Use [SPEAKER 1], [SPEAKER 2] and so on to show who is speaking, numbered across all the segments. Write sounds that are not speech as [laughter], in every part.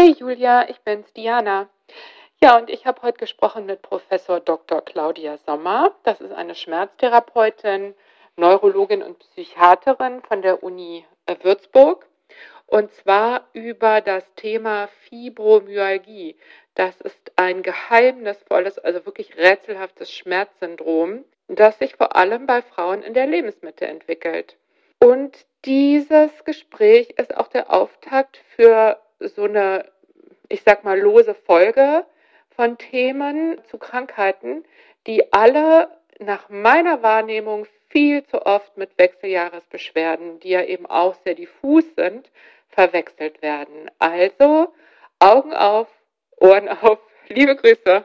[SPEAKER 1] Hey Julia, ich bin's, Diana. Ja, und ich habe heute gesprochen mit Professor Dr. Claudia Sommer. Das ist eine Schmerztherapeutin, Neurologin und Psychiaterin von der Uni äh, Würzburg. Und zwar über das Thema Fibromyalgie. Das ist ein geheimnisvolles, also wirklich rätselhaftes Schmerzsyndrom, das sich vor allem bei Frauen in der Lebensmitte entwickelt. Und dieses Gespräch ist auch der Auftakt für so eine, ich sag mal, lose Folge von Themen zu Krankheiten, die alle nach meiner Wahrnehmung viel zu oft mit Wechseljahresbeschwerden, die ja eben auch sehr diffus sind, verwechselt werden. Also Augen auf, Ohren auf. Liebe Grüße.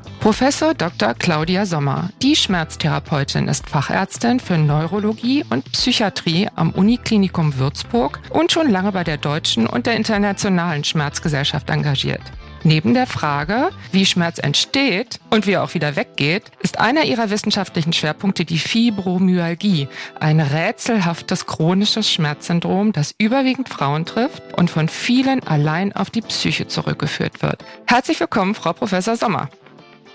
[SPEAKER 2] Professor Dr. Claudia Sommer. Die Schmerztherapeutin ist Fachärztin für Neurologie und Psychiatrie am Uniklinikum Würzburg und schon lange bei der deutschen und der internationalen Schmerzgesellschaft engagiert. Neben der Frage, wie Schmerz entsteht und wie er auch wieder weggeht, ist einer ihrer wissenschaftlichen Schwerpunkte die Fibromyalgie, ein rätselhaftes chronisches Schmerzsyndrom, das überwiegend Frauen trifft und von vielen allein auf die Psyche zurückgeführt wird. Herzlich willkommen, Frau Professor Sommer.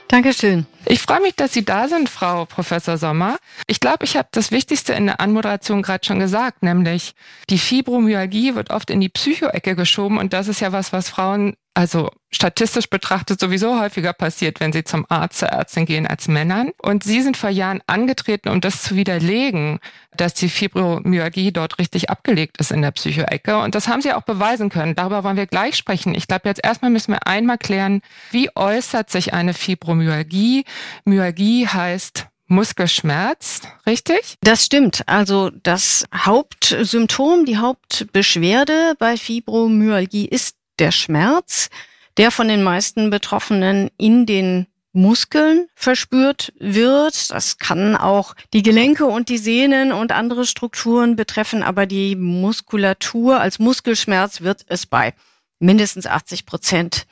[SPEAKER 3] Dankeschön.
[SPEAKER 2] Ich freue mich, dass Sie da sind, Frau Professor Sommer. Ich glaube, ich habe das Wichtigste in der Anmoderation gerade schon gesagt, nämlich die Fibromyalgie wird oft in die Psychoecke geschoben und das ist ja was, was Frauen also statistisch betrachtet sowieso häufiger passiert, wenn sie zum Arzt, zur Ärztin gehen als Männern. Und sie sind vor Jahren angetreten, um das zu widerlegen, dass die Fibromyalgie dort richtig abgelegt ist in der Psychoecke. Und das haben sie auch beweisen können. Darüber wollen wir gleich sprechen. Ich glaube, jetzt erstmal müssen wir einmal klären, wie äußert sich eine Fibromyalgie? Myalgie heißt Muskelschmerz, richtig?
[SPEAKER 3] Das stimmt. Also das Hauptsymptom, die Hauptbeschwerde bei Fibromyalgie ist der Schmerz, der von den meisten Betroffenen in den Muskeln verspürt wird. Das kann auch die Gelenke und die Sehnen und andere Strukturen betreffen, aber die Muskulatur als Muskelschmerz wird es bei mindestens 80 Prozent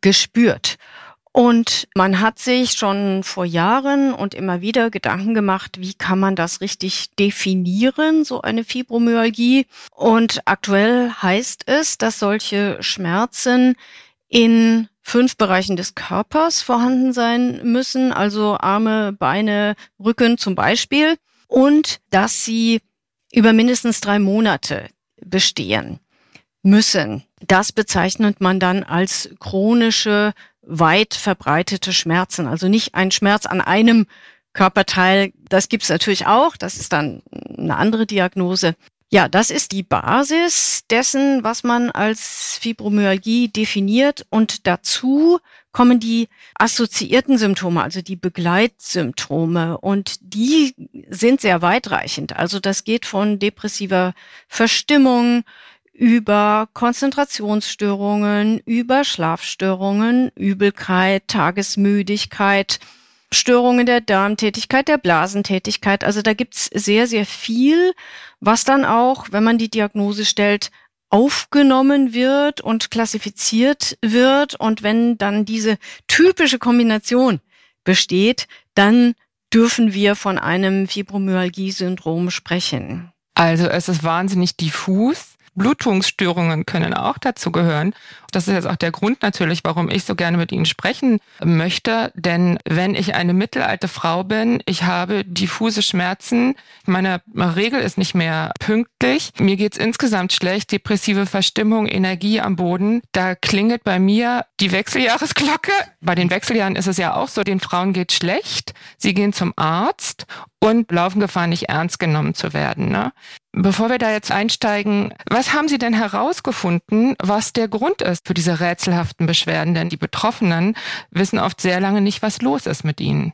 [SPEAKER 3] gespürt. Und man hat sich schon vor Jahren und immer wieder Gedanken gemacht, wie kann man das richtig definieren, so eine Fibromyalgie. Und aktuell heißt es, dass solche Schmerzen in fünf Bereichen des Körpers vorhanden sein müssen, also Arme, Beine, Rücken zum Beispiel, und dass sie über mindestens drei Monate bestehen müssen. Das bezeichnet man dann als chronische weit verbreitete Schmerzen. Also nicht ein Schmerz an einem Körperteil. Das gibt's natürlich auch. Das ist dann eine andere Diagnose. Ja, das ist die Basis dessen, was man als Fibromyalgie definiert. Und dazu kommen die assoziierten Symptome, also die Begleitsymptome. Und die sind sehr weitreichend. Also das geht von depressiver Verstimmung über Konzentrationsstörungen, über Schlafstörungen, Übelkeit, Tagesmüdigkeit, Störungen der Darmtätigkeit, der Blasentätigkeit. Also da gibt's sehr, sehr viel, was dann auch, wenn man die Diagnose stellt, aufgenommen wird und klassifiziert wird. Und wenn dann diese typische Kombination besteht, dann dürfen wir von einem Fibromyalgie-Syndrom sprechen.
[SPEAKER 2] Also es ist wahnsinnig diffus. Blutungsstörungen können auch dazu gehören. Das ist jetzt auch der Grund natürlich, warum ich so gerne mit Ihnen sprechen möchte. Denn wenn ich eine mittelalte Frau bin, ich habe diffuse Schmerzen, meine Regel ist nicht mehr pünktlich, mir geht's insgesamt schlecht, depressive Verstimmung, Energie am Boden, da klingelt bei mir die Wechseljahresglocke. Bei den Wechseljahren ist es ja auch so, den Frauen geht schlecht, sie gehen zum Arzt und laufen Gefahr, nicht ernst genommen zu werden. Ne? Bevor wir da jetzt einsteigen, was haben Sie denn herausgefunden, was der Grund ist für diese rätselhaften Beschwerden? Denn die Betroffenen wissen oft sehr lange nicht, was los ist mit ihnen.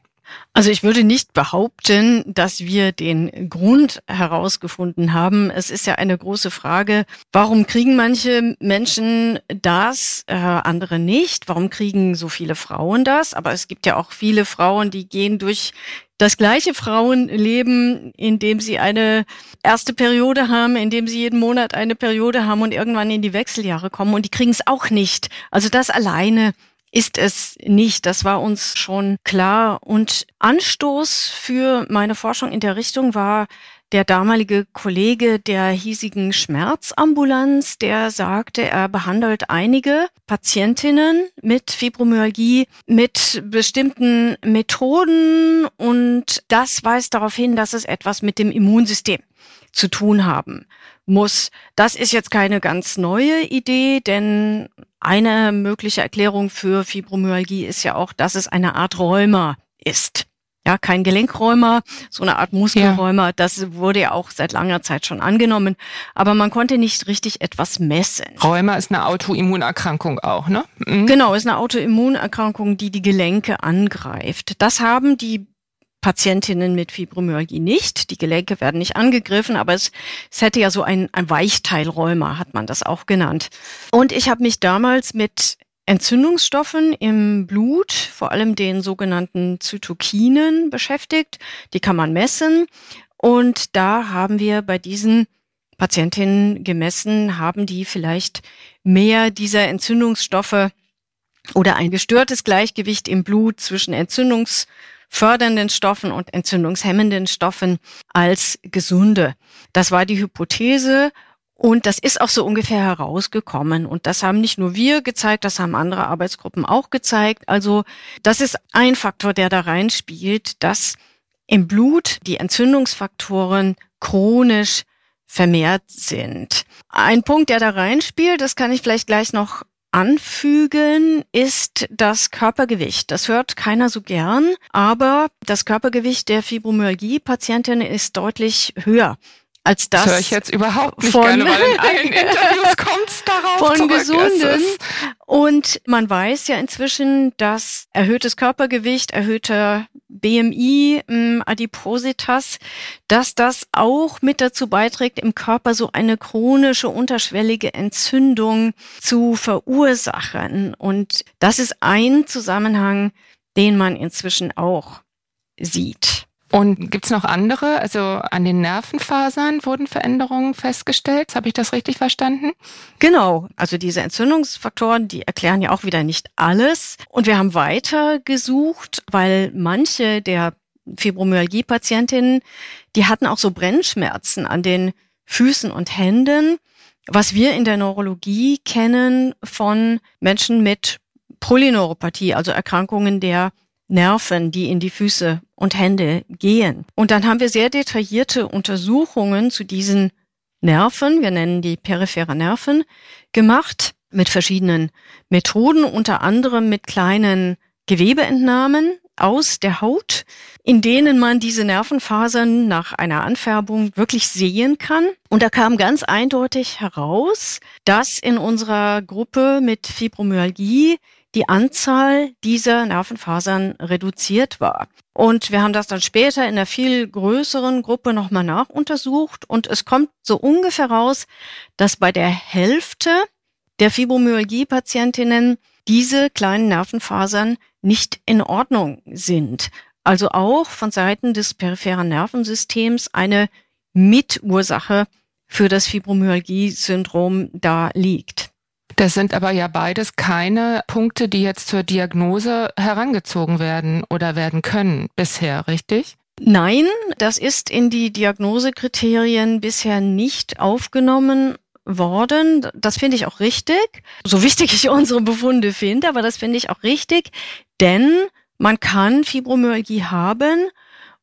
[SPEAKER 3] Also ich würde nicht behaupten, dass wir den Grund herausgefunden haben. Es ist ja eine große Frage, warum kriegen manche Menschen das, äh, andere nicht? Warum kriegen so viele Frauen das? Aber es gibt ja auch viele Frauen, die gehen durch das gleiche Frauenleben, indem sie eine erste Periode haben, indem sie jeden Monat eine Periode haben und irgendwann in die Wechseljahre kommen und die kriegen es auch nicht. Also das alleine ist es nicht. Das war uns schon klar. Und Anstoß für meine Forschung in der Richtung war der damalige Kollege der hiesigen Schmerzambulanz, der sagte, er behandelt einige Patientinnen mit Fibromyalgie mit bestimmten Methoden und das weist darauf hin, dass es etwas mit dem Immunsystem zu tun haben muss. Das ist jetzt keine ganz neue Idee, denn eine mögliche Erklärung für Fibromyalgie ist ja auch, dass es eine Art Rheuma ist. Ja, kein Gelenkräumer, so eine Art Muskelräumer. Ja. Das wurde ja auch seit langer Zeit schon angenommen. Aber man konnte nicht richtig etwas messen.
[SPEAKER 2] Rheuma ist eine Autoimmunerkrankung auch, ne?
[SPEAKER 3] Mhm. Genau, ist eine Autoimmunerkrankung, die die Gelenke angreift. Das haben die Patientinnen mit Fibromyalgie nicht. Die Gelenke werden nicht angegriffen, aber es, es hätte ja so ein, ein Weichteilrheuma, hat man das auch genannt. Und ich habe mich damals mit Entzündungsstoffen im Blut, vor allem den sogenannten Zytokinen beschäftigt. Die kann man messen. Und da haben wir bei diesen Patientinnen gemessen, haben die vielleicht mehr dieser Entzündungsstoffe oder ein gestörtes Gleichgewicht im Blut zwischen Entzündungs fördernden Stoffen und entzündungshemmenden Stoffen als gesunde. Das war die Hypothese und das ist auch so ungefähr herausgekommen. Und das haben nicht nur wir gezeigt, das haben andere Arbeitsgruppen auch gezeigt. Also das ist ein Faktor, der da reinspielt, dass im Blut die Entzündungsfaktoren chronisch vermehrt sind. Ein Punkt, der da reinspielt, das kann ich vielleicht gleich noch anfügen, ist das Körpergewicht. Das hört keiner so gern, aber das Körpergewicht der Fibromyalgie-Patientin ist deutlich höher als das.
[SPEAKER 2] Das höre ich jetzt überhaupt nicht von, gerne, weil in [laughs] allen Interviews kommt es darauf
[SPEAKER 3] Von zurück. Gesunden. Und man weiß ja inzwischen, dass erhöhtes Körpergewicht, erhöhter BMI, ähm, Adipositas, dass das auch mit dazu beiträgt, im Körper so eine chronische unterschwellige Entzündung zu verursachen. Und das ist ein Zusammenhang, den man inzwischen auch sieht.
[SPEAKER 2] Und gibt's noch andere? Also an den Nervenfasern wurden Veränderungen festgestellt. Habe ich das richtig verstanden?
[SPEAKER 3] Genau. Also diese Entzündungsfaktoren, die erklären ja auch wieder nicht alles. Und wir haben weiter gesucht, weil manche der Fibromyalgie-Patientinnen, die hatten auch so Brennschmerzen an den Füßen und Händen, was wir in der Neurologie kennen von Menschen mit Polyneuropathie, also Erkrankungen der Nerven, die in die Füße und Hände gehen. Und dann haben wir sehr detaillierte Untersuchungen zu diesen Nerven, wir nennen die periphere Nerven, gemacht mit verschiedenen Methoden, unter anderem mit kleinen Gewebeentnahmen aus der Haut, in denen man diese Nervenfasern nach einer Anfärbung wirklich sehen kann. Und da kam ganz eindeutig heraus, dass in unserer Gruppe mit Fibromyalgie die Anzahl dieser Nervenfasern reduziert war. Und wir haben das dann später in einer viel größeren Gruppe nochmal nachuntersucht und es kommt so ungefähr raus, dass bei der Hälfte der Fibromyalgie-Patientinnen diese kleinen Nervenfasern nicht in Ordnung sind. Also auch von Seiten des peripheren Nervensystems eine Mitursache für das Fibromyalgie-Syndrom da liegt.
[SPEAKER 2] Das sind aber ja beides keine Punkte, die jetzt zur Diagnose herangezogen werden oder werden können bisher, richtig?
[SPEAKER 3] Nein, das ist in die Diagnosekriterien bisher nicht aufgenommen worden. Das finde ich auch richtig. So wichtig ich unsere Befunde finde, aber das finde ich auch richtig, denn man kann Fibromyalgie haben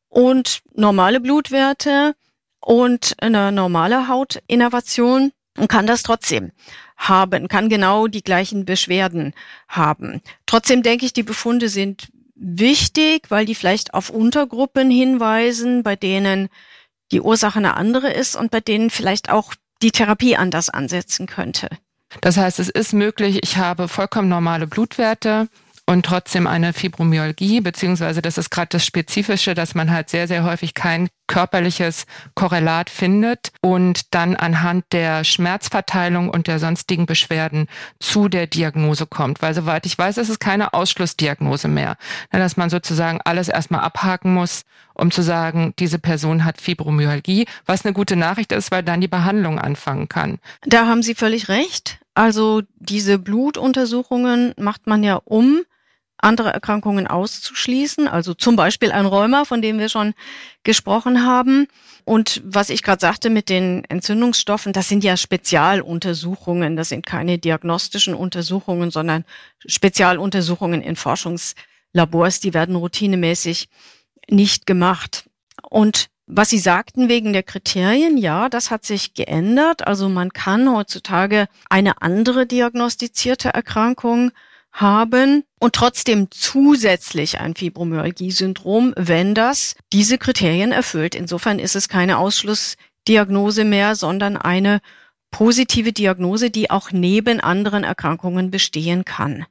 [SPEAKER 3] und normale Blutwerte und eine normale Hautinnervation und kann das trotzdem haben, kann genau die gleichen Beschwerden haben. Trotzdem denke ich, die Befunde sind wichtig, weil die vielleicht auf Untergruppen hinweisen, bei denen die Ursache eine andere ist und bei denen vielleicht auch die Therapie anders ansetzen könnte.
[SPEAKER 2] Das heißt, es ist möglich, ich habe vollkommen normale Blutwerte und trotzdem eine Fibromyalgie, beziehungsweise das ist gerade das Spezifische, dass man halt sehr, sehr häufig kein körperliches Korrelat findet und dann anhand der Schmerzverteilung und der sonstigen Beschwerden zu der Diagnose kommt. Weil soweit ich weiß, ist es keine Ausschlussdiagnose mehr, ne, dass man sozusagen alles erstmal abhaken muss, um zu sagen, diese Person hat Fibromyalgie, was eine gute Nachricht ist, weil dann die Behandlung anfangen kann.
[SPEAKER 3] Da haben Sie völlig recht. Also diese Blutuntersuchungen macht man ja um andere Erkrankungen auszuschließen, also zum Beispiel ein Rheuma, von dem wir schon gesprochen haben. Und was ich gerade sagte mit den Entzündungsstoffen, das sind ja Spezialuntersuchungen, das sind keine diagnostischen Untersuchungen, sondern Spezialuntersuchungen in Forschungslabors, die werden routinemäßig nicht gemacht. Und was Sie sagten wegen der Kriterien, ja, das hat sich geändert. Also man kann heutzutage eine andere diagnostizierte Erkrankung haben und trotzdem zusätzlich ein Fibromyalgie-Syndrom, wenn das diese Kriterien erfüllt. Insofern ist es keine Ausschlussdiagnose mehr, sondern eine positive Diagnose, die auch neben anderen Erkrankungen bestehen kann.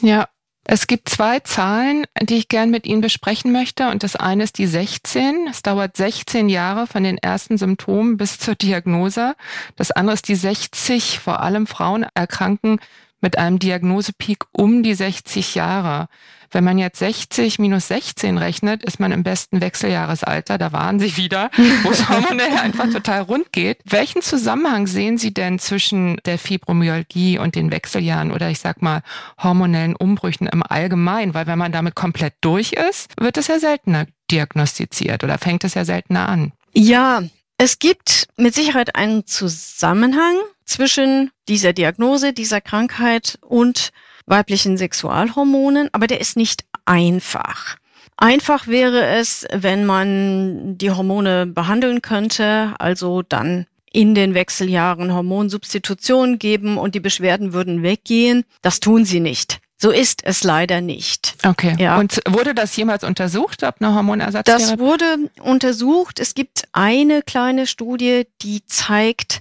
[SPEAKER 2] Ja, es gibt zwei Zahlen, die ich gern mit Ihnen besprechen möchte. Und das eine ist die 16. Es dauert 16 Jahre von den ersten Symptomen bis zur Diagnose. Das andere ist die 60. Vor allem Frauen erkranken mit einem Diagnosepeak um die 60 Jahre. Wenn man jetzt 60 minus 16 rechnet, ist man im besten Wechseljahresalter, da waren Sie wieder, [laughs] wo es hormonell einfach total rund geht. Welchen Zusammenhang sehen Sie denn zwischen der Fibromyalgie und den Wechseljahren oder ich sag mal hormonellen Umbrüchen im Allgemeinen? Weil wenn man damit komplett durch ist, wird es ja seltener diagnostiziert oder fängt es ja seltener an.
[SPEAKER 3] Ja, es gibt mit Sicherheit einen Zusammenhang zwischen dieser Diagnose, dieser Krankheit und weiblichen Sexualhormonen, aber der ist nicht einfach. Einfach wäre es, wenn man die Hormone behandeln könnte, also dann in den Wechseljahren Hormonsubstitution geben und die Beschwerden würden weggehen. Das tun sie nicht. So ist es leider nicht.
[SPEAKER 2] Okay. Ja. Und wurde das jemals untersucht, ob eine Hormonersatztherapie?
[SPEAKER 3] Das wurde untersucht. Es gibt eine kleine Studie, die zeigt,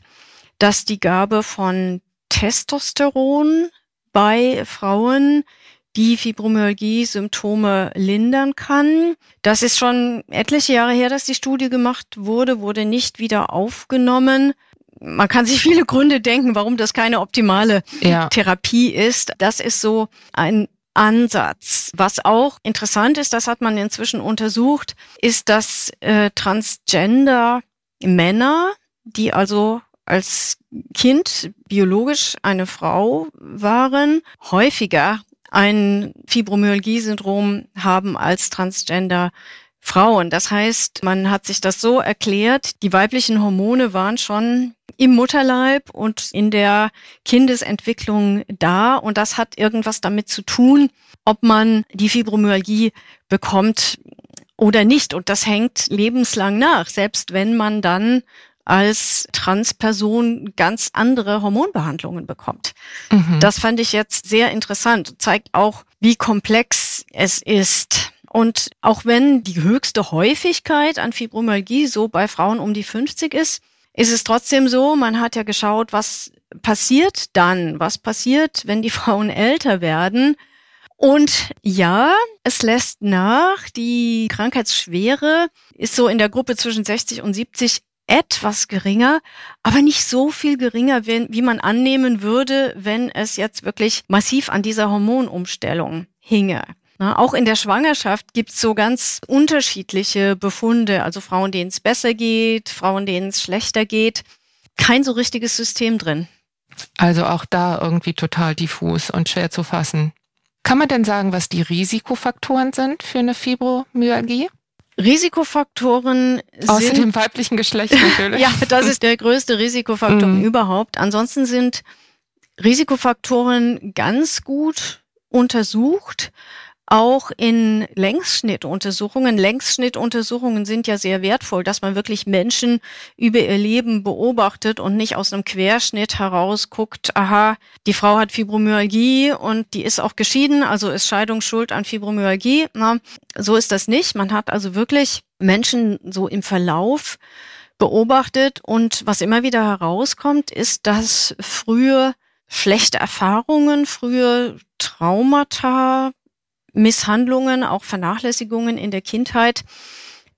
[SPEAKER 3] dass die Gabe von Testosteron bei Frauen die Fibromyalgie-Symptome lindern kann. Das ist schon etliche Jahre her, dass die Studie gemacht wurde, wurde nicht wieder aufgenommen man kann sich viele Gründe denken, warum das keine optimale ja. Therapie ist. Das ist so ein Ansatz. Was auch interessant ist, das hat man inzwischen untersucht, ist, dass äh, Transgender Männer, die also als Kind biologisch eine Frau waren, häufiger ein Fibromyalgie-Syndrom haben als Transgender Frauen. Das heißt, man hat sich das so erklärt, die weiblichen Hormone waren schon im Mutterleib und in der Kindesentwicklung da und das hat irgendwas damit zu tun, ob man die Fibromyalgie bekommt oder nicht. Und das hängt lebenslang nach, selbst wenn man dann als Transperson ganz andere Hormonbehandlungen bekommt. Mhm. Das fand ich jetzt sehr interessant, zeigt auch, wie komplex es ist. Und auch wenn die höchste Häufigkeit an Fibromyalgie so bei Frauen um die 50 ist, ist es trotzdem so, man hat ja geschaut, was passiert dann, was passiert, wenn die [laughs] Frauen älter werden. Und ja, es lässt nach, die Krankheitsschwere ist so in der Gruppe zwischen 60 und 70 etwas geringer, aber nicht so viel geringer, wie man annehmen würde, wenn es jetzt wirklich massiv an dieser Hormonumstellung hinge. Na, auch in der Schwangerschaft gibt's so ganz unterschiedliche Befunde, also Frauen, denen es besser geht, Frauen, denen es schlechter geht. Kein so richtiges System drin.
[SPEAKER 2] Also auch da irgendwie total diffus und schwer zu fassen. Kann man denn sagen, was die Risikofaktoren sind für eine Fibromyalgie?
[SPEAKER 3] Risikofaktoren sind,
[SPEAKER 2] Außer dem weiblichen Geschlecht natürlich. [laughs]
[SPEAKER 3] ja, das ist der größte Risikofaktor mm. überhaupt. Ansonsten sind Risikofaktoren ganz gut untersucht auch in Längsschnittuntersuchungen. Längsschnittuntersuchungen sind ja sehr wertvoll, dass man wirklich Menschen über ihr Leben beobachtet und nicht aus einem Querschnitt heraus guckt, aha, die Frau hat Fibromyalgie und die ist auch geschieden, also ist Scheidung schuld an Fibromyalgie. Na, so ist das nicht. Man hat also wirklich Menschen so im Verlauf beobachtet und was immer wieder herauskommt, ist, dass frühe schlechte Erfahrungen, frühe Traumata, Misshandlungen, auch Vernachlässigungen in der Kindheit,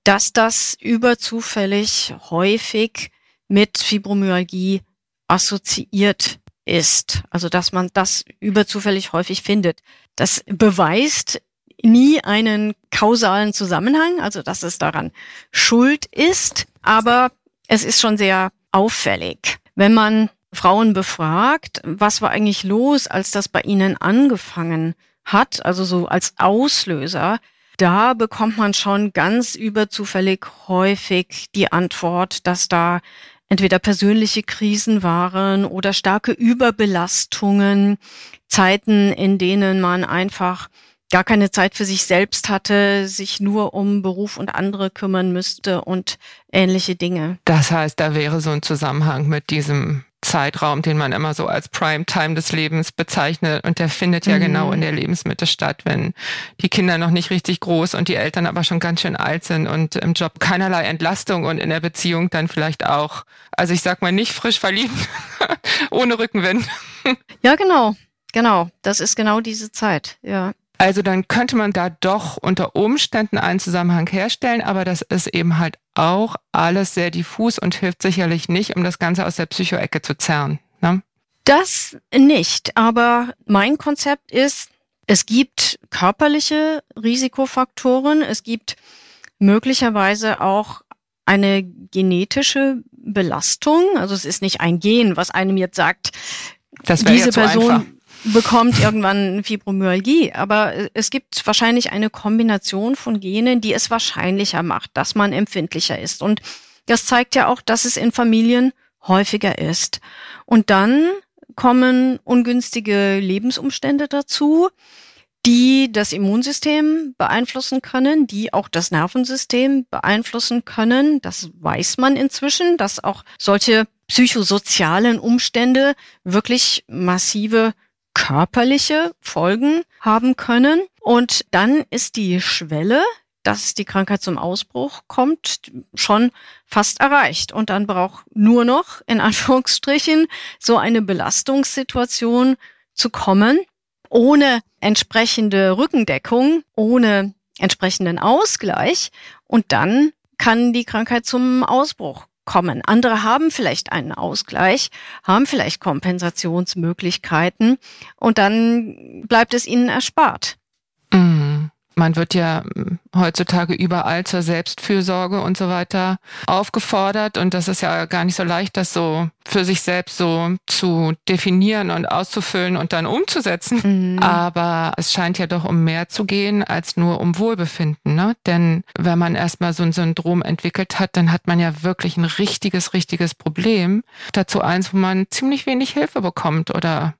[SPEAKER 3] dass das überzufällig häufig mit Fibromyalgie assoziiert ist. Also dass man das überzufällig häufig findet. Das beweist nie einen kausalen Zusammenhang, also dass es daran schuld ist, aber es ist schon sehr auffällig. Wenn man Frauen befragt, was war eigentlich los, als das bei ihnen angefangen hat, also so als Auslöser, da bekommt man schon ganz überzufällig häufig die Antwort, dass da entweder persönliche Krisen waren oder starke Überbelastungen, Zeiten, in denen man einfach gar keine Zeit für sich selbst hatte, sich nur um Beruf und andere kümmern müsste und ähnliche Dinge.
[SPEAKER 2] Das heißt, da wäre so ein Zusammenhang mit diesem Zeitraum, den man immer so als Primetime des Lebens bezeichnet. Und der findet ja mhm. genau in der Lebensmitte statt, wenn die Kinder noch nicht richtig groß und die Eltern aber schon ganz schön alt sind und im Job keinerlei Entlastung und in der Beziehung dann vielleicht auch, also ich sag mal nicht frisch verliebt, [laughs] ohne Rückenwind.
[SPEAKER 3] Ja, genau. Genau. Das ist genau diese Zeit. Ja.
[SPEAKER 2] Also dann könnte man da doch unter Umständen einen Zusammenhang herstellen, aber das ist eben halt auch alles sehr diffus und hilft sicherlich nicht, um das Ganze aus der Psychoecke zu zerren. Ne?
[SPEAKER 3] Das nicht, aber mein Konzept ist, es gibt körperliche Risikofaktoren, es gibt möglicherweise auch eine genetische Belastung. Also es ist nicht ein Gen, was einem jetzt sagt, diese Person einfach bekommt irgendwann Fibromyalgie. Aber es gibt wahrscheinlich eine Kombination von Genen, die es wahrscheinlicher macht, dass man empfindlicher ist. Und das zeigt ja auch, dass es in Familien häufiger ist. Und dann kommen ungünstige Lebensumstände dazu, die das Immunsystem beeinflussen können, die auch das Nervensystem beeinflussen können. Das weiß man inzwischen, dass auch solche psychosozialen Umstände wirklich massive körperliche Folgen haben können. Und dann ist die Schwelle, dass die Krankheit zum Ausbruch kommt, schon fast erreicht. Und dann braucht nur noch, in [laughs] Anführungsstrichen, so eine Belastungssituation zu kommen, ohne entsprechende Rückendeckung, ohne entsprechenden Ausgleich. Und dann kann die Krankheit zum Ausbruch kommen. Andere haben vielleicht einen Ausgleich, haben vielleicht Kompensationsmöglichkeiten und dann bleibt es ihnen erspart.
[SPEAKER 2] Man wird ja hm, heutzutage überall zur Selbstfürsorge und so weiter aufgefordert. Und das ist ja gar nicht so leicht, das so für sich selbst so zu definieren und auszufüllen und dann umzusetzen. Mhm. Aber es scheint ja doch um mehr zu gehen als nur um Wohlbefinden. Ne? Denn wenn man erstmal so ein Syndrom entwickelt hat, dann hat man ja wirklich ein richtiges, richtiges Problem. Dazu eins, wo man ziemlich wenig Hilfe bekommt oder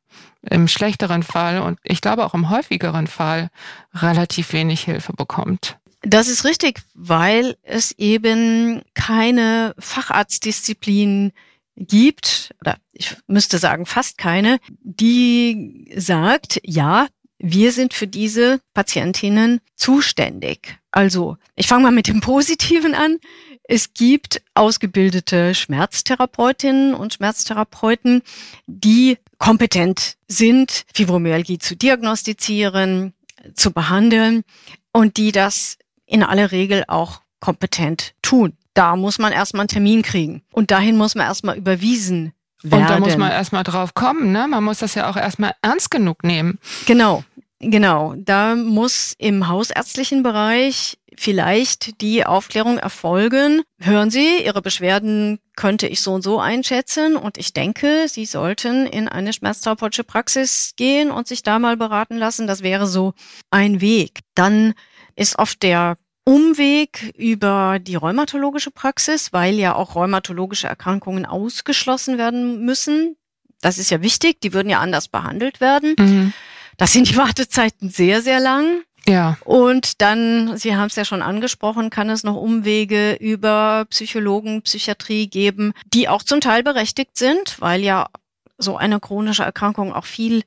[SPEAKER 2] im schlechteren Fall und ich glaube auch im häufigeren Fall relativ wenig Hilfe bekommt.
[SPEAKER 3] Das ist richtig, weil es eben keine Facharztdisziplin gibt, oder ich müsste sagen fast keine, die sagt, ja, wir sind für diese Patientinnen zuständig. Also, ich fange mal mit dem Positiven an. Es gibt ausgebildete Schmerztherapeutinnen und Schmerztherapeuten, die kompetent sind, Fibromyalgie zu diagnostizieren, zu behandeln und die das in aller Regel auch kompetent tun. Da muss man erstmal einen Termin kriegen und dahin muss man erstmal überwiesen werden.
[SPEAKER 2] Und da muss man erstmal drauf kommen, ne? Man muss das ja auch erstmal ernst genug nehmen.
[SPEAKER 3] Genau. Genau, da muss im hausärztlichen Bereich vielleicht die Aufklärung erfolgen. Hören Sie, Ihre Beschwerden könnte ich so und so einschätzen und ich denke, Sie sollten in eine schmerztherapeutische Praxis gehen und sich da mal beraten lassen. Das wäre so ein Weg. Dann ist oft der Umweg über die rheumatologische Praxis, weil ja auch rheumatologische Erkrankungen ausgeschlossen werden müssen. Das ist ja wichtig, die würden ja anders behandelt werden. Mhm. Das sind die Wartezeiten sehr, sehr lang.
[SPEAKER 2] Ja.
[SPEAKER 3] Und dann, Sie haben es ja schon angesprochen, kann es noch Umwege über Psychologen, Psychiatrie geben, die auch zum Teil berechtigt sind, weil ja so eine chronische Erkrankung auch viel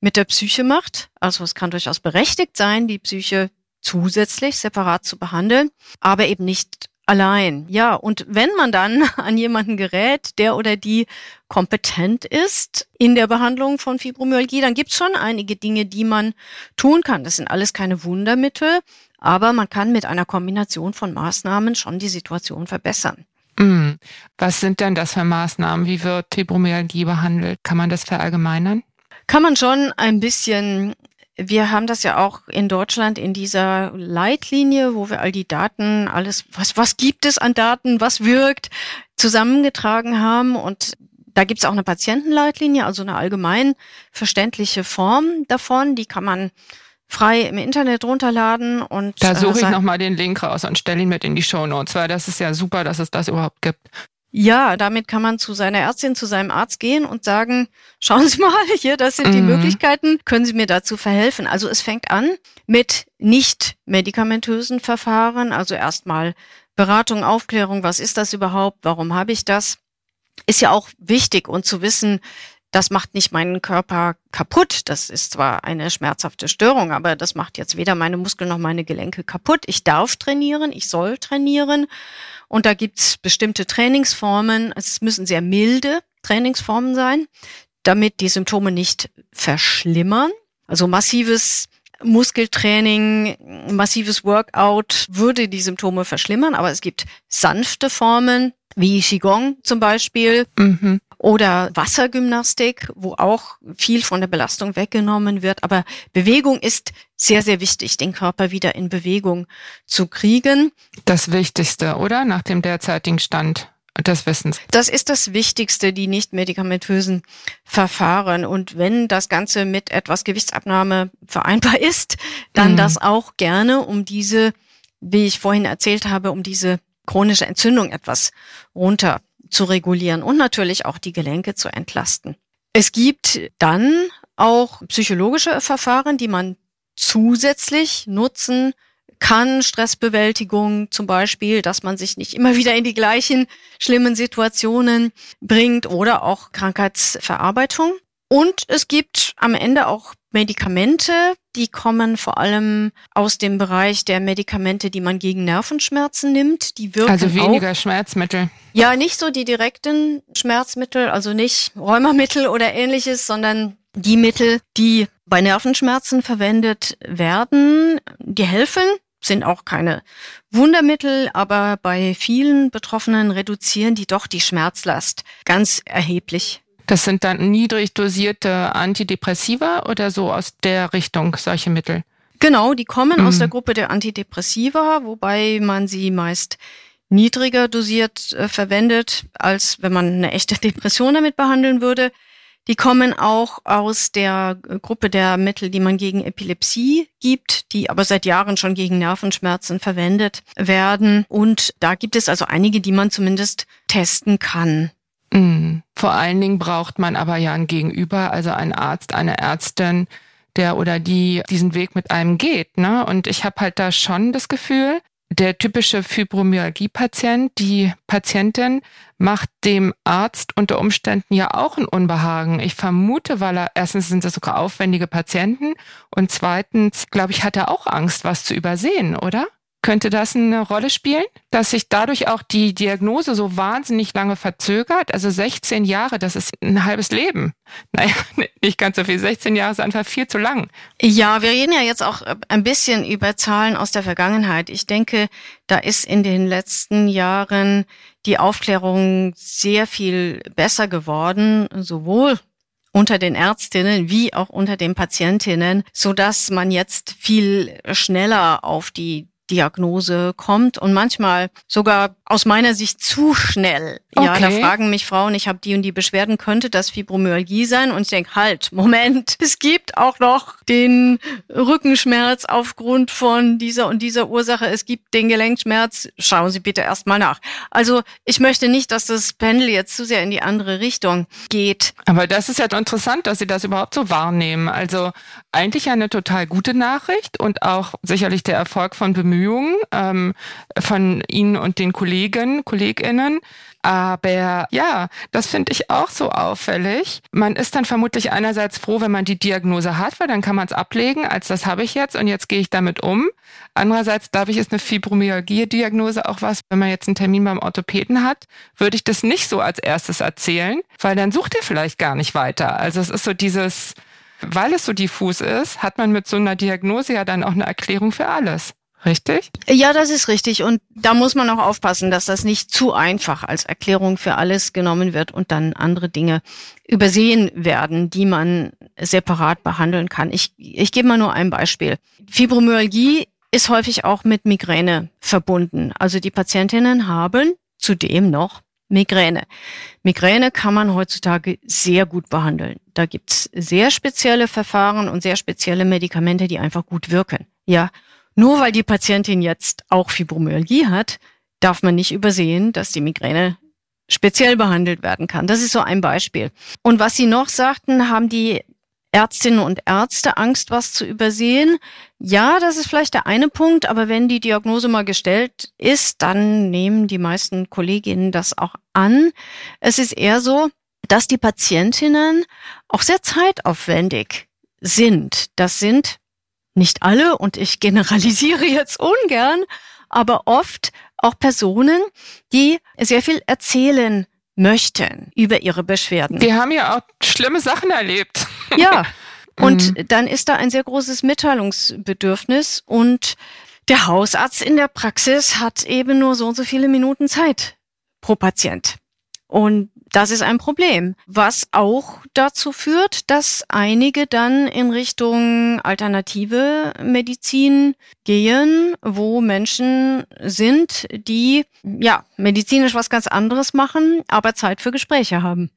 [SPEAKER 3] mit der Psyche macht. Also es kann durchaus berechtigt sein, die Psyche zusätzlich separat zu behandeln, aber eben nicht allein. Ja, und wenn man dann [laughs] an jemanden gerät, der oder die kompetent ist in der Behandlung von Fibromyalgie, dann gibt es schon einige Dinge, die man tun kann. Das sind alles keine Wundermittel, aber man kann mit einer Kombination von Maßnahmen schon die Situation verbessern.
[SPEAKER 2] Mm. Was sind denn das für Maßnahmen? Wie wird Fibromyalgie behandelt? Kann man das verallgemeinern?
[SPEAKER 3] Kann man schon ein bisschen wir haben das ja auch in Deutschland in dieser Leitlinie, wo wir all die Daten, alles, was, was gibt es an Daten, was wirkt, zusammengetragen haben. Und da gibt es auch eine Patientenleitlinie, also eine allgemein verständliche Form davon. Die kann man frei im Internet runterladen und
[SPEAKER 2] da suche ich äh, nochmal den Link raus und stelle ihn mit in die Show Notes, weil das ist ja super, dass es das überhaupt gibt.
[SPEAKER 3] Ja, damit kann man zu seiner Ärztin, zu seinem Arzt gehen und sagen, [laughs] schauen Sie mal, hier, das sind die mhm. Möglichkeiten, können Sie mir dazu verhelfen? Also es fängt an mit nicht medikamentösen Verfahren, also erstmal Beratung, Aufklärung, was ist das überhaupt, warum habe ich das? Ist ja auch wichtig und zu wissen, das macht nicht meinen Körper kaputt. Das ist zwar eine schmerzhafte Störung, aber das macht jetzt weder meine Muskeln noch meine Gelenke kaputt. Ich darf trainieren, ich soll trainieren. Und da gibt's bestimmte Trainingsformen. Es müssen sehr milde Trainingsformen sein, damit die Symptome nicht verschlimmern. Also massives Muskeltraining, massives Workout würde die Symptome verschlimmern, aber es gibt sanfte Formen, wie Qigong zum Beispiel. Mhm oder Wassergymnastik, wo auch viel von der Belastung weggenommen wird. Aber Bewegung ist sehr, sehr wichtig, den Körper wieder in Bewegung zu kriegen.
[SPEAKER 2] Das Wichtigste, oder? Nach dem derzeitigen Stand des Wissens.
[SPEAKER 3] Das ist das Wichtigste, die nicht medikamentösen Verfahren. Und wenn das Ganze mit etwas Gewichtsabnahme vereinbar ist, dann mhm. das auch gerne, um diese, wie ich vorhin erzählt habe, um diese chronische Entzündung etwas runter zu regulieren und natürlich auch die Gelenke zu entlasten. Es gibt dann auch psychologische Verfahren, die man zusätzlich nutzen kann. Stressbewältigung zum Beispiel, dass man sich nicht immer wieder in die gleichen schlimmen Situationen bringt oder auch Krankheitsverarbeitung. Und es gibt am Ende auch Medikamente, die kommen vor allem aus dem Bereich der Medikamente, die man gegen Nervenschmerzen nimmt. Die wirken
[SPEAKER 2] also weniger
[SPEAKER 3] auch,
[SPEAKER 2] Schmerzmittel.
[SPEAKER 3] Ja, nicht so die direkten Schmerzmittel, also nicht Rheumamittel oder ähnliches, sondern die Mittel, die bei Nervenschmerzen verwendet werden, die helfen, sind auch keine Wundermittel, aber bei vielen Betroffenen reduzieren die doch die Schmerzlast ganz erheblich.
[SPEAKER 2] Das sind dann niedrig dosierte Antidepressiva oder so aus der Richtung, solche Mittel?
[SPEAKER 3] Genau, die kommen mhm. aus der Gruppe der Antidepressiva, wobei man sie meist niedriger dosiert äh, verwendet, als wenn man eine echte [laughs] Depression damit behandeln würde. Die kommen auch aus der Gruppe der Mittel, die man gegen Epilepsie gibt, die aber seit Jahren schon gegen Nervenschmerzen verwendet werden. Und da gibt es also einige, die man zumindest testen kann.
[SPEAKER 2] Mhm. Vor allen Dingen braucht man aber ja ein Gegenüber, also einen Arzt, eine Ärztin, der oder die diesen Weg mit einem geht. Ne? Und ich habe halt da schon das Gefühl, der typische Fibromyalgie-Patient, die Patientin macht dem Arzt unter Umständen ja auch ein Unbehagen. Ich vermute, weil er erstens sind das sogar aufwendige Patienten und zweitens, glaube ich, hat er auch Angst, was zu übersehen, oder? Könnte das eine Rolle spielen, dass sich dadurch auch die Diagnose so wahnsinnig lange verzögert? Also 16 Jahre, das ist ein halbes Leben. [laughs] Naja, nicht ganz so viel. 16 Jahre ist einfach viel zu lang.
[SPEAKER 3] Ja, wir reden ja jetzt auch ein bisschen über Zahlen aus der Vergangenheit. Ich denke, da ist in den letzten Jahren die Aufklärung sehr viel besser geworden, sowohl unter den Ärztinnen wie auch unter den Patientinnen, so dass man jetzt viel schneller auf die Diagnose kommt und manchmal sogar aus meiner Sicht zu schnell. Okay. Ja, da fragen mich Frauen, ich habe die und die Beschwerden, könnte das Fibromyalgie sein? Und ich denke, halt, Moment, [laughs] es gibt auch noch den Rückenschmerz aufgrund von dieser und dieser Ursache. Es gibt den Gelenkschmerz. Schauen Sie bitte erstmal nach. Also ich möchte nicht, dass das Pendel jetzt zu sehr in die andere Richtung geht.
[SPEAKER 2] Aber das ist ja interessant, dass Sie das überhaupt so wahrnehmen. Also eigentlich eine total gute Nachricht und auch sicherlich der Erfolg von Bemühungen ähm, von Ihnen und den Kollegen Kollegen, KollegInnen. Aber ja, das finde ich auch so auffällig. Man ist dann vermutlich einerseits froh, wenn man die Diagnose hat, weil dann kann man es ablegen, als das habe ich jetzt und jetzt gehe ich damit um. Andererseits darf ich, ist eine Fibromyalgie-Diagnose auch was, wenn man jetzt einen Termin beim Orthopäden hat, würde ich das nicht so als erstes erzählen, weil dann sucht er vielleicht gar nicht weiter. Also es ist so dieses, weil es so diffus ist, hat man mit so einer Diagnose ja dann auch eine Erklärung für alles. Richtig?
[SPEAKER 3] Ja, das ist richtig. Und da muss man auch aufpassen, dass das nicht zu einfach als Erklärung für alles genommen wird und dann andere Dinge übersehen werden, die man separat behandeln kann. Ich, ich gebe mal nur ein Beispiel. Fibromyalgie ist häufig auch mit Migräne verbunden. Also die Patientinnen haben zudem noch Migräne. Migräne kann man heutzutage sehr gut behandeln. Da gibt's sehr spezielle Verfahren und sehr spezielle Medikamente, die einfach gut wirken. Ja, nur weil die Patientin jetzt auch Fibromyalgie hat, darf man nicht übersehen, dass die Migräne speziell behandelt werden kann. Das ist so ein Beispiel. Und was Sie noch sagten, haben die Ärztinnen und Ärzte Angst, was zu übersehen? Ja, das ist vielleicht der eine Punkt, aber wenn die Diagnose mal gestellt ist, dann nehmen die meisten Kolleginnen das auch an. Es ist eher so, dass die Patientinnen auch sehr zeitaufwendig sind. Das sind nicht alle und ich generalisiere jetzt ungern, aber oft auch Personen, die sehr viel erzählen möchten über ihre Beschwerden.
[SPEAKER 2] Die haben ja auch schlimme Sachen erlebt. [laughs]
[SPEAKER 3] Ja, und mhm. dann ist da ein sehr großes Mitteilungsbedürfnis und der Hausarzt in der Praxis hat eben nur so und so viele Minuten Zeit pro Patient. Und das ist ein Problem, was auch dazu führt, dass einige dann in Richtung alternative Medizin gehen, wo Menschen sind, die ja medizinisch was ganz anderes machen, aber Zeit für Gespräche haben.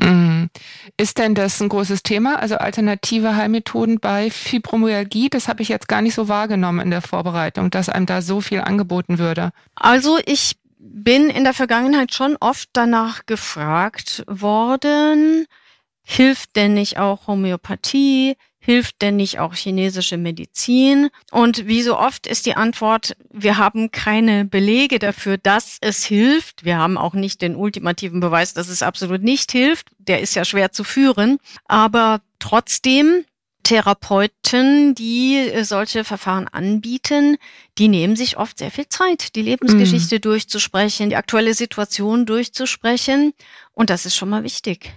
[SPEAKER 2] Mhm. Ist denn das ein großes Thema, also alternative Heilmethoden bei Fibromyalgie? Das habe ich jetzt gar nicht so wahrgenommen in der Vorbereitung, dass einem da so viel angeboten würde.
[SPEAKER 3] Also ich bin in der Vergangenheit schon oft danach gefragt worden, hilft denn nicht auch Homöopathie? Hilft denn nicht auch chinesische Medizin? Und wie so oft ist die Antwort, wir haben keine Belege dafür, dass es hilft. Wir haben auch nicht den ultimativen Beweis, dass es absolut nicht hilft. Der ist ja schwer zu führen. Aber trotzdem Therapeuten, die äh, solche Verfahren anbieten, die nehmen sich oft sehr viel Zeit, die Lebensgeschichte mm. durchzusprechen, die aktuelle Situation durchzusprechen. Und das ist schon mal wichtig.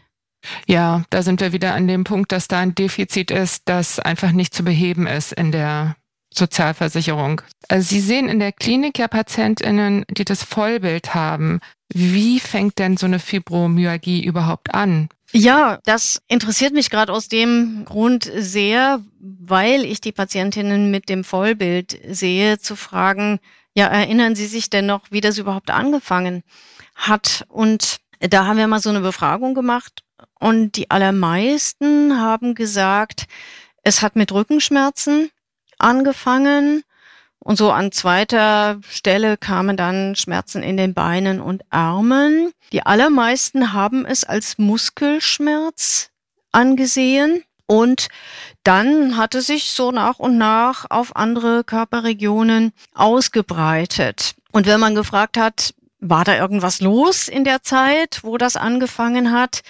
[SPEAKER 2] Ja, da sind wir wieder an dem Punkt, dass da ein Defizit ist, das einfach nicht zu beheben ist in der Sozialversicherung. Also Sie sehen in der Klinik ja PatientInnen, die das Vollbild haben. Wie fängt denn so eine Fibromyalgie überhaupt an?
[SPEAKER 3] Ja, das interessiert mich gerade aus dem Grund sehr, weil ich die Patientinnen mit dem Vollbild sehe, zu fragen, ja, erinnern Sie sich denn noch, wie das überhaupt angefangen hat? Und da haben wir mal so eine Befragung gemacht und die allermeisten haben gesagt, es hat mit Rückenschmerzen angefangen und so an zweiter Stelle kamen dann Schmerzen in den Beinen und Armen. Die allermeisten haben es als Muskelschmerz angesehen. Und dann hatte sich so nach und nach auf andere Körperregionen ausgebreitet. Und wenn man gefragt hat, war da irgendwas los in der Zeit, wo das angefangen hat,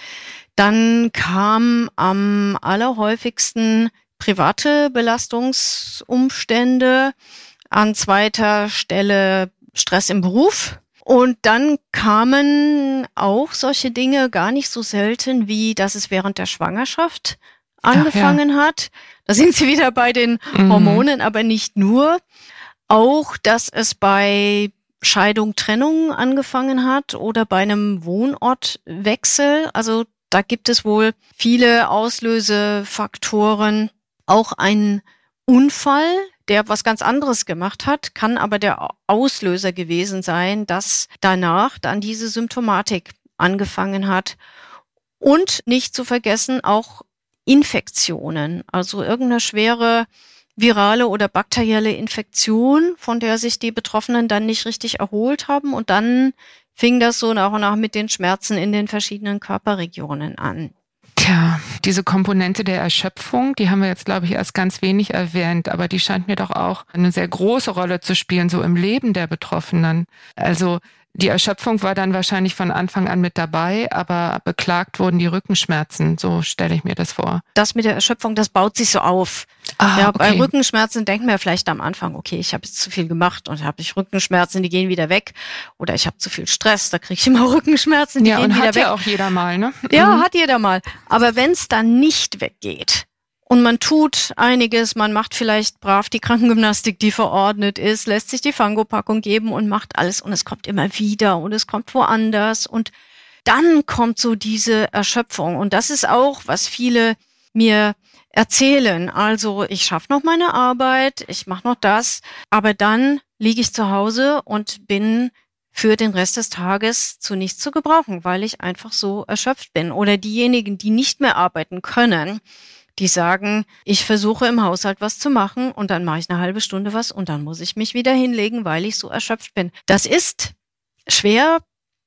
[SPEAKER 3] dann kam am allerhäufigsten private Belastungsumstände, an zweiter Stelle Stress im Beruf. Und dann kamen auch solche Dinge gar nicht so selten, wie dass es während der Schwangerschaft angefangen ja. hat. Da sind sie wieder bei den mhm. Hormonen, aber nicht nur. Auch, dass es bei Scheidung, Trennung angefangen hat oder bei einem Wohnortwechsel. Also da gibt es wohl viele Auslösefaktoren. Auch ein Unfall, der was ganz anderes gemacht hat, kann aber der Auslöser gewesen sein, dass danach dann diese Symptomatik angefangen hat. Und nicht zu vergessen auch Infektionen, also irgendeine schwere virale oder bakterielle Infektion, von der sich die Betroffenen dann nicht richtig erholt haben. Und dann fing das so nach und nach mit den Schmerzen in den verschiedenen Körperregionen an.
[SPEAKER 2] Tja, diese Komponente der Erschöpfung, die haben wir jetzt, glaube ich, erst ganz wenig erwähnt, aber die scheint mir doch auch eine sehr große Rolle zu spielen, so im Leben der Betroffenen. Also Die Erschöpfung war dann wahrscheinlich von Anfang an mit dabei, aber beklagt wurden die Rückenschmerzen. So stelle ich mir das vor.
[SPEAKER 3] Das mit der Erschöpfung, das baut sich so auf. Ah, ja, okay. bei Rückenschmerzen denken wir vielleicht am Anfang, okay, ich habe jetzt zu viel gemacht und habe ich Rückenschmerzen, die gehen wieder weg. Oder ich habe zu viel Stress, da kriege ich immer [laughs] Rückenschmerzen, die ja, gehen wieder weg. Ja,
[SPEAKER 2] hat ja auch jeder mal, ne?
[SPEAKER 3] Ja, mhm. hat jeder mal. Aber wenn es dann nicht weggeht, und man tut einiges, man macht vielleicht brav die Krankengymnastik, die verordnet ist, lässt sich die Fangopackung geben und macht alles. Und es kommt immer wieder und es kommt woanders. Und dann kommt so diese Erschöpfung. Und das ist auch, was viele mir erzählen. Also ich schaffe noch meine Arbeit, ich mache noch das, aber dann liege ich zu Hause und bin für den Rest des Tages zu nichts zu gebrauchen, weil ich einfach so erschöpft bin. Oder diejenigen, die nicht mehr arbeiten können, die sagen, ich versuche im Haushalt was zu machen und dann mache ich eine halbe Stunde was und dann muss ich mich wieder hinlegen, weil ich so erschöpft bin. Das ist schwer,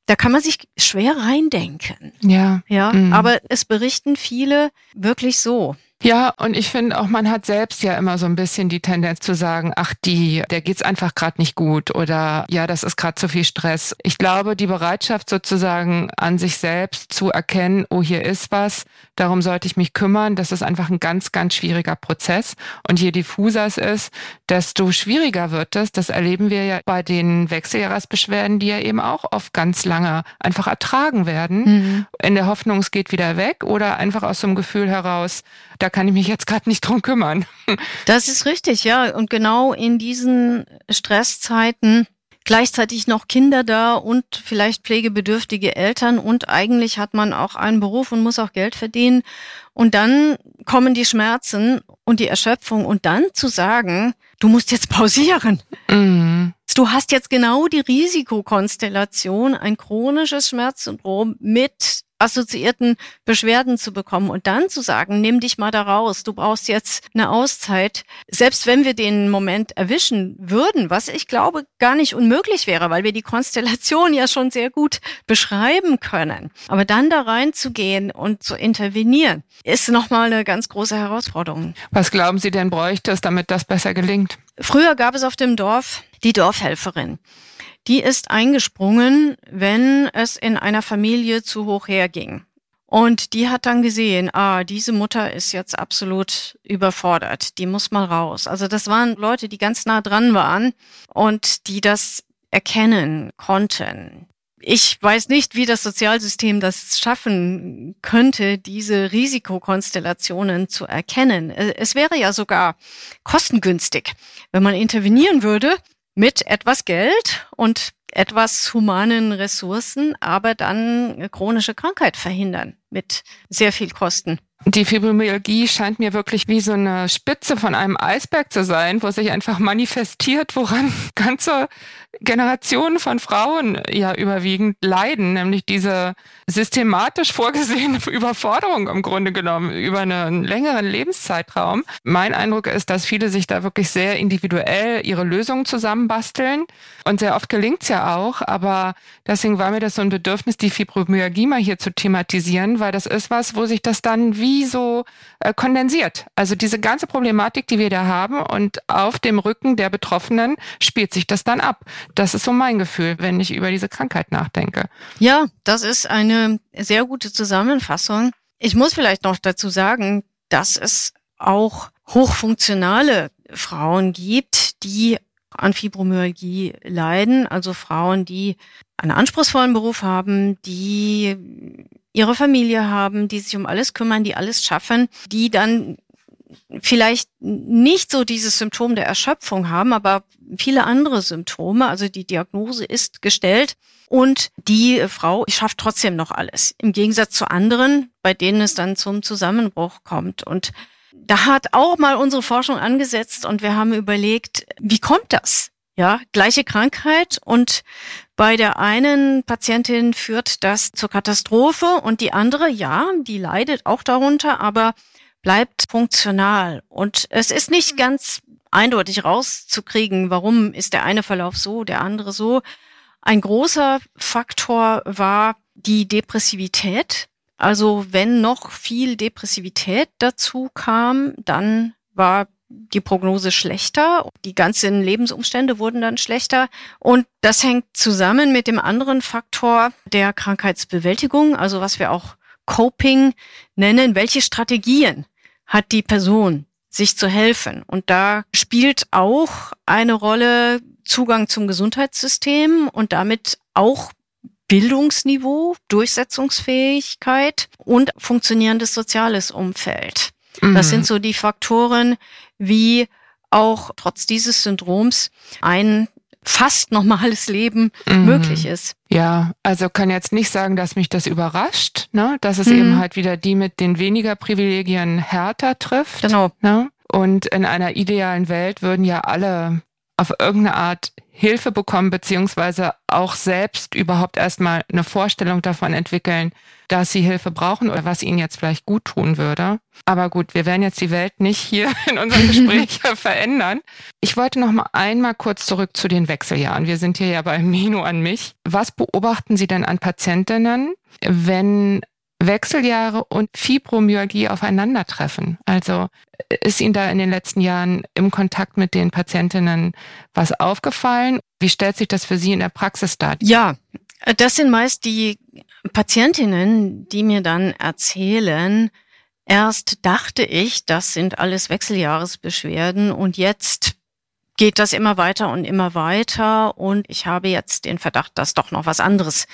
[SPEAKER 3] da kann man sich schwer reindenken.
[SPEAKER 2] Ja.
[SPEAKER 3] Ja, mhm. aber es berichten viele wirklich so.
[SPEAKER 2] Ja, und ich finde auch, man hat selbst ja immer so ein bisschen die Tendenz zu sagen, ach die, der geht's einfach gerade nicht gut oder ja, das ist gerade zu viel Stress. Ich glaube, die Bereitschaft sozusagen an sich selbst zu erkennen, oh, hier ist was, darum sollte ich mich kümmern, das ist einfach ein ganz, ganz schwieriger Prozess. Und je diffuser es ist, desto schwieriger wird es. Das erleben wir ja bei den Wechseljahresbeschwerden, die ja eben auch oft ganz lange einfach ertragen werden, mhm. in der Hoffnung, es geht wieder weg oder einfach aus so einem Gefühl heraus, da kann ich mich jetzt gerade nicht drum kümmern. [laughs]
[SPEAKER 3] Das ist richtig, ja. Und genau in diesen Stresszeiten gleichzeitig noch Kinder da und vielleicht pflegebedürftige Eltern und eigentlich hat man auch einen Beruf und muss auch Geld verdienen. Und dann kommen die Schmerzen und die Erschöpfung und dann zu sagen, du musst jetzt pausieren. Mhm. Du hast jetzt genau die Risikokonstellation, ein chronisches Schmerzsyndrom mit assoziierten Beschwerden zu bekommen und dann zu sagen, nimm dich mal da raus, du brauchst jetzt eine Auszeit. Selbst wenn wir den Moment erwischen würden, was ich glaube gar nicht unmöglich wäre, weil wir die Konstellation ja schon sehr gut beschreiben können. Aber dann da reinzugehen und zu intervenieren, ist nochmal eine ganz große Herausforderung.
[SPEAKER 2] Was glauben Sie denn bräuchte es, damit das besser gelingt?
[SPEAKER 3] Früher gab es auf dem Dorf die Dorfhelferin die ist eingesprungen, wenn es in einer Familie zu hoch herging. Und die hat dann gesehen, ah, diese Mutter ist jetzt absolut überfordert, die muss mal raus. Also das waren Leute, die ganz nah dran waren und die das erkennen konnten. Ich weiß nicht, wie das Sozialsystem das schaffen könnte, diese Risikokonstellationen zu erkennen. Es wäre ja sogar kostengünstig, wenn man intervenieren würde mit etwas Geld und etwas humanen Ressourcen, aber dann chronische Krankheit verhindern mit sehr viel Kosten.
[SPEAKER 2] Die Fibromyalgie scheint mir wirklich wie so eine Spitze von einem Eisberg zu sein, wo sich einfach manifestiert, woran [laughs] ganze Generationen von Frauen ja überwiegend leiden, nämlich diese systematisch vorgesehene [laughs] Überforderung im Grunde genommen über einen längeren Lebenszeitraum. Mein Eindruck ist, dass viele sich da wirklich sehr individuell ihre Lösungen zusammenbasteln und sehr oft gelingt es ja auch, aber deswegen war mir das so ein Bedürfnis, die Fibromyalgie mal hier zu thematisieren, weil das ist was, wo sich das dann wie so äh, kondensiert. Also diese ganze Problematik, die wir da haben und auf dem Rücken der Betroffenen spielt sich das dann ab. Das ist so mein Gefühl, wenn ich über diese Krankheit nachdenke.
[SPEAKER 3] Ja, das ist eine sehr gute Zusammenfassung. Ich muss vielleicht noch dazu sagen, dass es auch hochfunktionale Frauen gibt, die an Fibromyalgie leiden, also Frauen, die einen anspruchsvollen Beruf haben, die ihre Familie haben, die sich um alles kümmern, die alles schaffen, die dann vielleicht nicht so dieses Symptom der Erschöpfung haben, aber viele andere Symptome. Also die Diagnose ist gestellt und die Frau schafft trotzdem noch alles. Im Gegensatz zu anderen, bei denen es dann zum Zusammenbruch kommt. Und da hat auch mal unsere Forschung angesetzt und wir haben überlegt, wie kommt das? Ja, gleiche Krankheit und bei der einen Patientin führt das zur Katastrophe und die andere, ja, die leidet auch darunter, aber bleibt funktional. Und es ist nicht ganz eindeutig rauszukriegen, warum ist der eine Verlauf so, der andere so. Ein großer Faktor war die Depressivität. Also wenn noch viel Depressivität dazu kam, dann war die Prognose schlechter. Die ganzen Lebensumstände wurden dann schlechter. Und das hängt zusammen mit dem anderen Faktor der Krankheitsbewältigung, also was wir auch Coping nennen. Welche Strategien hat die Person, sich zu helfen? Und da spielt auch eine Rolle Zugang zum Gesundheitssystem und damit auch Bildungsniveau, Durchsetzungsfähigkeit und funktionierendes soziales Umfeld. Mhm. Das sind so die Faktoren, wie auch trotz dieses Syndroms ein fast normales Leben mhm. möglich ist.
[SPEAKER 2] Ja, also kann jetzt nicht sagen, dass mich das überrascht, ne? dass es mhm. eben halt wieder die mit den weniger Privilegien härter trifft.
[SPEAKER 3] Genau.
[SPEAKER 2] Ne? Und in einer idealen Welt würden ja alle auf irgendeine Art Hilfe bekommen, beziehungsweise auch selbst überhaupt erstmal eine Vorstellung davon entwickeln, dass sie Hilfe brauchen oder was ihnen jetzt vielleicht gut tun würde. Aber gut, wir werden jetzt die Welt nicht hier [laughs] in unserem Gespräch [laughs] verändern. Ich wollte noch mal einmal kurz zurück zu den Wechseljahren. Wir sind hier ja bei Mino an mich. Was beobachten Sie denn an Patientinnen, wenn Wechseljahre und Fibromyalgie aufeinandertreffen. Also ist Ihnen da in den letzten Jahren im Kontakt mit den Patientinnen was aufgefallen? Wie stellt sich das für Sie in der Praxis dar?
[SPEAKER 3] Ja, das sind meist die Patientinnen, die mir dann erzählen, erst dachte ich, das sind alles Wechseljahresbeschwerden und jetzt geht das immer weiter und immer weiter und ich habe jetzt den Verdacht, dass doch noch was anderes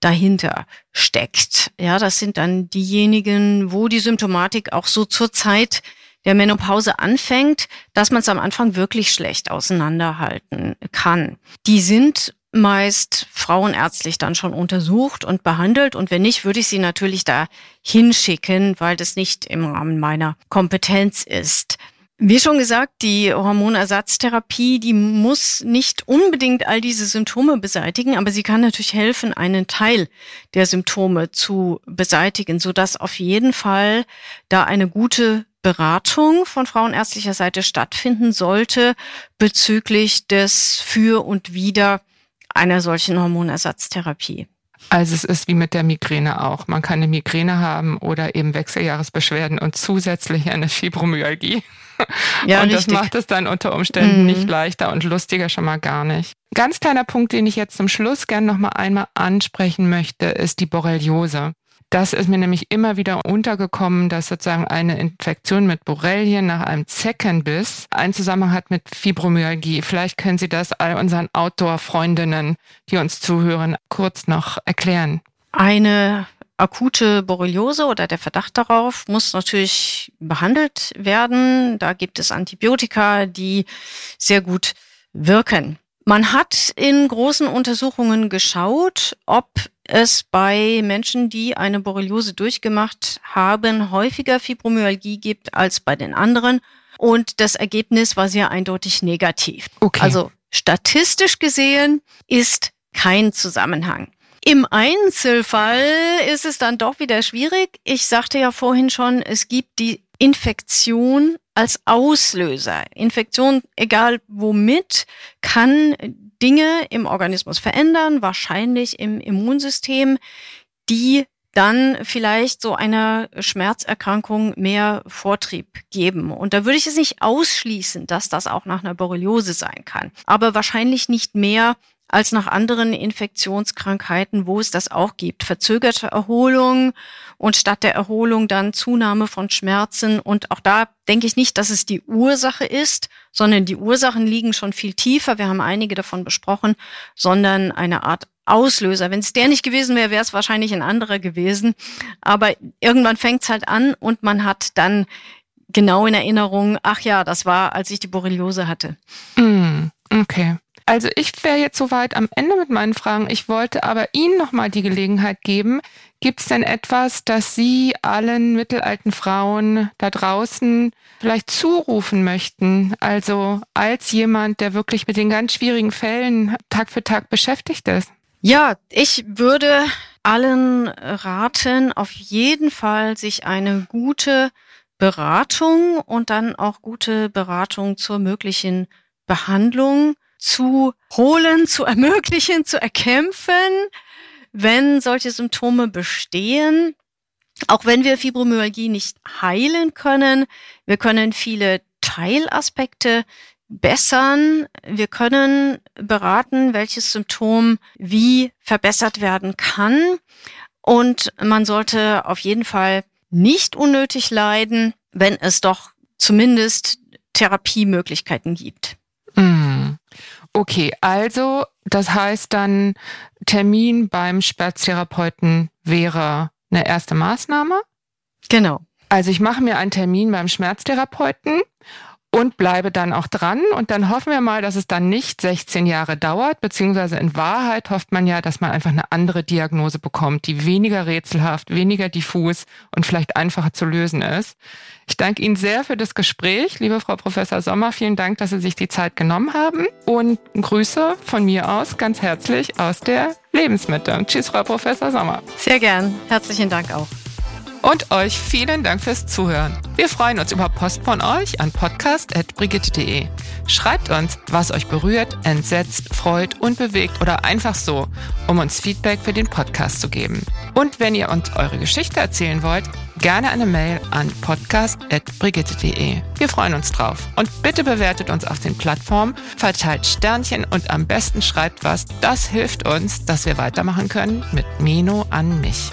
[SPEAKER 3] dahinter steckt. Ja, das sind dann diejenigen, wo die Symptomatik auch so zur Zeit der Menopause anfängt, dass man es am Anfang wirklich schlecht auseinanderhalten kann. Die sind meist frauenärztlich dann schon untersucht und behandelt. Und wenn nicht, würde ich sie natürlich da hinschicken, weil das nicht im Rahmen meiner Kompetenz ist. Wie schon gesagt, die Hormonersatztherapie, die muss nicht unbedingt all diese Symptome beseitigen, aber sie kann natürlich helfen, einen Teil der Symptome zu beseitigen, sodass auf jeden Fall da eine gute Beratung von frauenärztlicher Seite stattfinden sollte bezüglich des Für und Wider einer solchen Hormonersatztherapie.
[SPEAKER 2] Also es ist wie mit der Migräne auch. Man kann eine Migräne haben oder eben Wechseljahresbeschwerden und zusätzlich eine Fibromyalgie. Ja, und richtig. das macht es dann unter Umständen mhm. nicht leichter und lustiger schon mal gar nicht. Ganz kleiner Punkt, den ich jetzt zum Schluss gern noch mal einmal ansprechen möchte, ist die Borreliose. Das ist mir nämlich immer wieder untergekommen, dass sozusagen eine Infektion mit Borrelien nach einem Zeckenbiss einen Zusammenhang hat mit Fibromyalgie. Vielleicht können Sie das all unseren Outdoor-Freundinnen, die uns zuhören, kurz noch erklären.
[SPEAKER 3] Eine akute Borreliose oder der Verdacht darauf muss natürlich behandelt werden. Da gibt es Antibiotika, die sehr gut wirken. Man hat in großen Untersuchungen geschaut, ob es bei Menschen, die eine Borreliose durchgemacht haben, häufiger Fibromyalgie gibt als bei den anderen. Und das Ergebnis war sehr eindeutig negativ. Okay. Also statistisch gesehen ist kein Zusammenhang. Im Einzelfall ist es dann doch wieder schwierig. Ich sagte ja vorhin schon, es gibt die Infektion als Auslöser. Infektion, egal womit, kann Dinge im Organismus verändern, wahrscheinlich im Immunsystem, die dann vielleicht so einer Schmerzerkrankung mehr Vortrieb geben. Und da würde ich es nicht ausschließen, dass das auch nach einer Borreliose sein kann. Aber wahrscheinlich nicht mehr als nach anderen Infektionskrankheiten, wo es das auch gibt. Verzögerte Erholung und statt der Erholung dann Zunahme von Schmerzen. Und auch da denke ich nicht, dass es die Ursache ist, sondern die Ursachen liegen schon viel tiefer. Wir haben einige davon besprochen, sondern eine Art Auslöser. Wenn es der nicht gewesen wäre, wäre es wahrscheinlich ein anderer gewesen. Aber irgendwann fängt es halt an und man hat dann genau in Erinnerung, ach ja, das war, als ich die Borreliose hatte.
[SPEAKER 2] Mm, okay. Also ich wäre jetzt soweit am Ende mit meinen Fragen. Ich wollte aber Ihnen nochmal die Gelegenheit geben. Gibt es denn etwas, das Sie allen mittelalten Frauen da draußen vielleicht zurufen möchten? Also als jemand, der wirklich mit den ganz schwierigen Fällen Tag für Tag beschäftigt ist.
[SPEAKER 3] Ja, ich würde allen raten, auf jeden Fall sich eine gute Beratung und dann auch gute Beratung zur möglichen Behandlung zu holen, zu ermöglichen, zu erkämpfen, wenn solche Symptome bestehen. Auch wenn wir Fibromyalgie nicht heilen können, wir können viele Teilaspekte bessern. Wir können beraten, welches Symptom wie verbessert werden kann. Und man sollte auf jeden Fall nicht unnötig leiden, wenn es doch zumindest Therapiemöglichkeiten gibt.
[SPEAKER 2] Mm. Okay, also das heißt dann, Termin beim Schmerztherapeuten wäre eine erste Maßnahme?
[SPEAKER 3] Genau.
[SPEAKER 2] Also ich mache mir einen Termin beim Schmerztherapeuten und bleibe dann auch dran. Und dann hoffen wir mal, dass es dann nicht 16 Jahre dauert, beziehungsweise in Wahrheit hofft man ja, dass man einfach eine andere Diagnose bekommt, die weniger rätselhaft, weniger diffus und vielleicht einfacher zu lösen ist. Ich danke Ihnen sehr für das Gespräch, liebe Frau Professor Sommer. Vielen Dank, dass Sie sich die Zeit genommen haben. Und Grüße von mir aus ganz herzlich aus der Lebensmitte. Tschüss, Frau Professor Sommer.
[SPEAKER 3] Sehr gern. Herzlichen Dank auch.
[SPEAKER 2] Und euch vielen Dank fürs Zuhören. Wir freuen uns über Post von euch an podcast.brigitte.de. Schreibt uns, was euch berührt, entsetzt, freut und bewegt oder einfach so, um uns Feedback für den Podcast zu geben. Und wenn ihr uns eure Geschichte erzählen wollt, gerne eine Mail an podcast.brigitte.de. Wir freuen uns drauf. Und bitte bewertet uns auf den Plattformen, verteilt Sternchen und am besten schreibt was. Das hilft uns, dass wir weitermachen können mit Meno an mich.